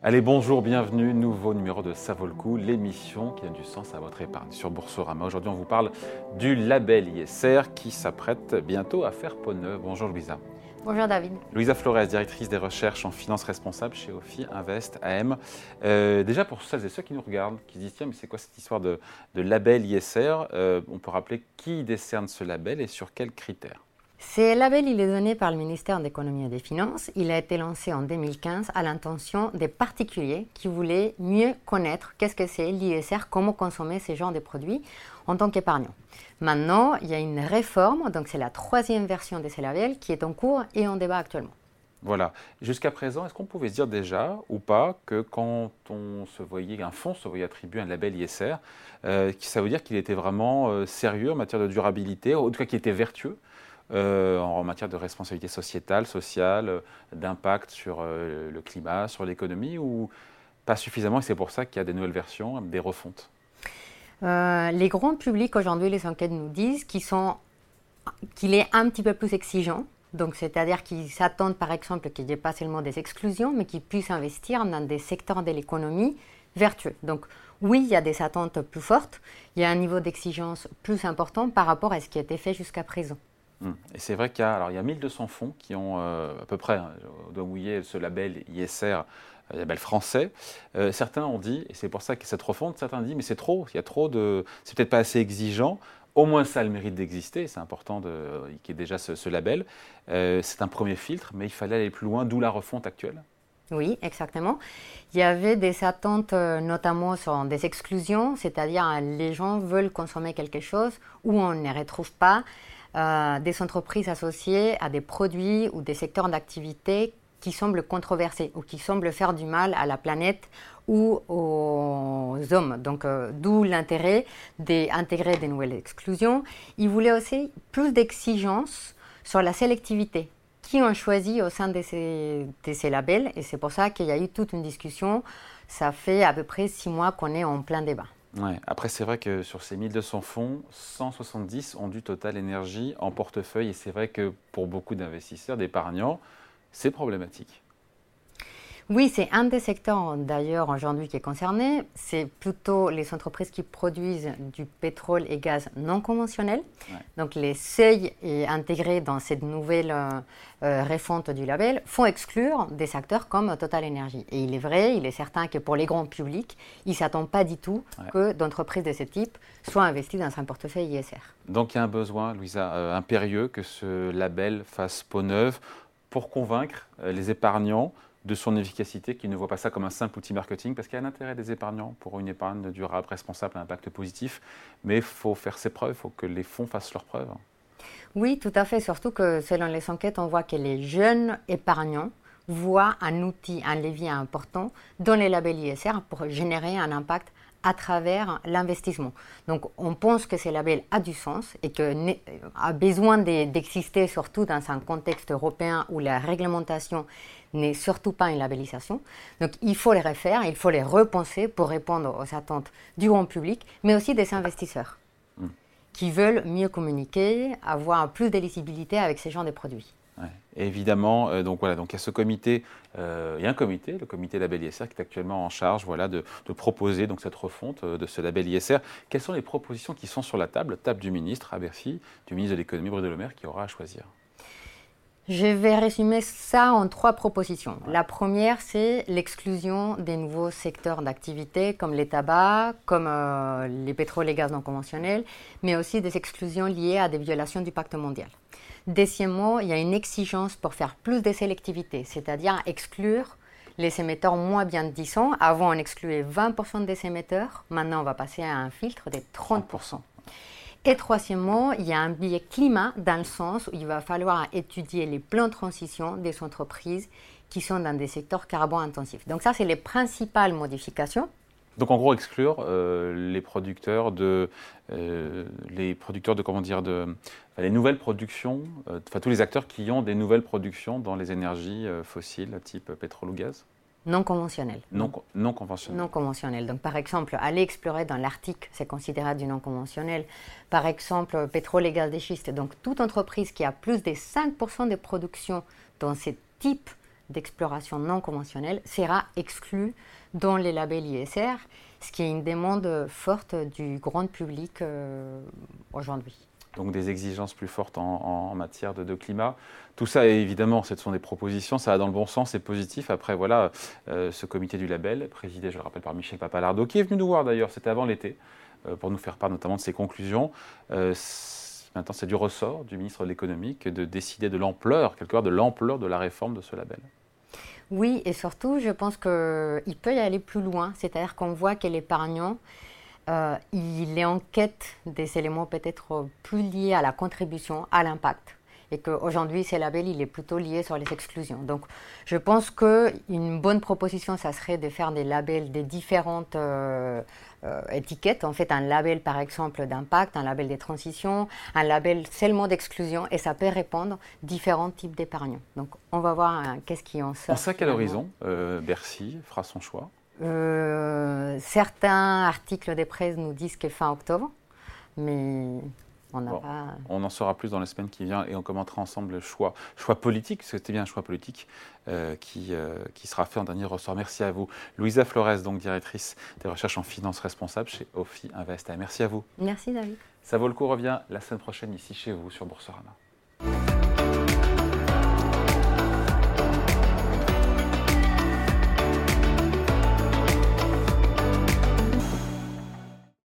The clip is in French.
Allez, bonjour, bienvenue, nouveau numéro de Ça vaut le coup, l'émission qui donne du sens à votre épargne sur Boursorama. Aujourd'hui, on vous parle du label ISR qui s'apprête bientôt à faire peau neuve. Bonjour Louisa. Bonjour David. Louisa Flores, directrice des recherches en finance responsable chez OFI Invest AM. Euh, déjà pour celles et ceux qui nous regardent, qui se disent tiens mais c'est quoi cette histoire de, label ISR euh, On peut rappeler qui décerne ce label et sur quels critères? Ce label, il est donné par le ministère de l'économie et des finances. Il a été lancé en 2015 à l'intention des particuliers qui voulaient mieux connaître qu'est-ce que c'est l'ISR, comment consommer ces genres de produits en tant qu'épargnant. Maintenant, il y a une réforme, donc c'est la troisième version de ce label qui est en cours et en débat actuellement. Voilà. Jusqu'à présent, est-ce qu'on pouvait se dire déjà ou pas que quand on se voyait, un fonds se voyait attribuer un label ISR, euh, ça veut dire qu'il était vraiment euh, sérieux en matière de durabilité, en tout cas qu'il était vertueux? Euh, en matière de responsabilité sociétale, sociale, euh, d'impact sur euh, le climat, sur l'économie, ou pas suffisamment, et c'est pour ça qu'il y a des nouvelles versions, des refontes? Les grands publics aujourd'hui, les enquêtes nous disent qu'il est un petit peu plus exigeant. Donc, c'est-à-dire qu'ils s'attendent, par exemple, qu'il n'y ait pas seulement des exclusions, mais qu'ils puissent investir dans des secteurs de l'économie vertueux. Donc, oui, il y a des attentes plus fortes, il y a un niveau d'exigence plus important par rapport à ce qui a été fait jusqu'à présent. Hum. Et c'est vrai qu'il y a, y a 1200 fonds qui ont euh, à peu près, hein, doit mouiller ce label ISR, euh, label français. Euh, certains ont dit, et c'est pour ça que cette refonte, certains dit, mais c'est trop, il y a trop de, c'est peut-être pas assez exigeant. Au moins ça a le mérite d'exister, c'est important qu'il y ait déjà ce label. c'est un premier filtre, mais il fallait aller plus loin, d'où la refonte actuelle. Oui, exactement. Il y avait des attentes notamment sur des exclusions, c'est-à-dire les gens veulent consommer quelque chose où on ne les retrouve pas. Euh, des entreprises associées à des produits ou des secteurs d'activité qui semblent controversés ou qui semblent faire du mal à la planète ou aux hommes. Donc, euh, d'où l'intérêt d'intégrer des nouvelles exclusions. Ils voulaient aussi plus d'exigences sur la sélectivité qui ont choisi au sein de ces, de ces labels. Et c'est pour ça qu'il y a eu toute une discussion. Ça fait à peu près six mois qu'on est en plein débat. Après, c'est vrai que sur ces 1200 fonds, 170 ont du Total Énergie en portefeuille. Et c'est vrai que pour beaucoup d'investisseurs, d'épargnants, c'est problématique. Oui, c'est un des secteurs d'ailleurs aujourd'hui qui est concerné. C'est plutôt les entreprises qui produisent du pétrole et gaz non conventionnels. Donc les seuils intégrés dans cette nouvelle euh, euh, refonte du label font exclure des secteurs comme Total Energy. Et il est vrai, il est certain que pour les grands publics, ils ne s'attendent pas du tout que d'entreprises de ce type soient investies dans un portefeuille ISR. Donc il y a un besoin, Louisa, euh, impérieux que ce label fasse peau neuve pour convaincre les épargnants de son efficacité, qui ne voit pas ça comme un simple outil marketing, parce qu'il y a un intérêt des épargnants pour une épargne durable, responsable, à impact positif, mais il faut faire ses preuves, il faut que les fonds fassent leurs preuves. Oui, tout à fait, surtout que selon les enquêtes, on voit que les jeunes épargnants voient un outil, un levier important dans les labels ISR pour générer un impact à travers l'investissement. Donc on pense que ce label a du sens et que a besoin d'exister surtout dans un contexte européen où la réglementation n'est surtout pas une labellisation. Donc il faut les refaire, il faut les repenser pour répondre aux attentes du grand public, mais aussi des investisseurs hmm. qui veulent mieux communiquer, avoir plus de lisibilité avec ces genres de produits évidemment, euh, donc voilà, donc il y a ce comité, euh, il y a un comité, le comité label ISR, qui est actuellement en charge, voilà, de, proposer donc cette refonte euh, de ce label ISR. Quelles sont les propositions qui sont sur la table, table du ministre à Bercy, du ministre de l'économie Bruno Le Maire, qui aura à choisir je vais résumer ça en trois propositions. La première, c'est l'exclusion des nouveaux secteurs d'activité comme les tabacs, comme les pétroles et gaz non conventionnels, mais aussi des exclusions liées à des violations du pacte mondial. Deuxièmement, il y a une exigence pour faire plus de sélectivité, c'est-à-dire exclure les émetteurs moins bien disants. Avant, on excluait 20% des émetteurs. Maintenant, on va passer à un filtre de 30%. Et troisièmement, il y a un biais climat dans le sens où il va falloir étudier les plans de transition des entreprises qui sont dans des secteurs carbone intensifs. Donc ça, c'est les principales modifications. Donc en gros exclure euh, les producteurs de euh, les producteurs de comment dire de les nouvelles productions, euh, enfin tous les acteurs qui ont des nouvelles productions dans les énergies fossiles type pétrole ou gaz. Non conventionnelles. Non, non conventionnelles. Non conventionnelles. Donc par exemple, aller explorer dans l'Arctique, c'est considéré du non conventionnel. Par exemple, pétrole et gaz de schiste. Donc toute entreprise qui a plus de 5% de production dans ce type d'exploration non conventionnelle sera exclu dans les labels ISR, ce qui est une demande forte du grand public euh, aujourd'hui. Donc des exigences plus fortes en, matière de, climat. Tout ça, évidemment, ce sont des propositions, ça va dans le bon sens, c'est positif. Après, voilà, euh, ce comité du label, présidé, je le rappelle, par Michel Papalardo, qui est venu nous voir d'ailleurs, c'était avant l'été, euh, pour nous faire part notamment de ses conclusions. maintenant, c'est du ressort du ministre de l'économie de décider de l'ampleur, quelque part de l'ampleur de la réforme de ce label. Oui, et surtout, je pense qu'il peut y aller plus loin. C'est-à-dire qu'on voit que l'épargnant, euh, il est en quête des éléments peut-être plus liés à la contribution, à l'impact. Et qu'aujourd'hui, ces labels, il est plutôt lié sur les exclusions. Donc, je pense qu'une bonne proposition, ça serait de faire des labels des différentes euh, euh, étiquettes. En fait, un label, par exemple, d'impact, un label des transitions, un label seulement d'exclusion, et ça peut répondre différents types d'épargnants. Donc, on va voir hein, qu'est-ce qui en sort. On sait à quel horizon euh, Bercy fera son choix Certains articles des presse nous disent que fin octobre, mais on, en saura plus dans la semaine qui vient et on commentera ensemble le choix, choix politique, c'était bien un choix politique euh, qui, euh, qui sera fait en dernier ressort. Merci à vous. Louisa Flores, donc directrice des recherches en finance responsable chez Ophi Invest. Merci à vous. Merci David. Ça vaut le coup, revient la semaine prochaine ici chez vous sur Boursorama.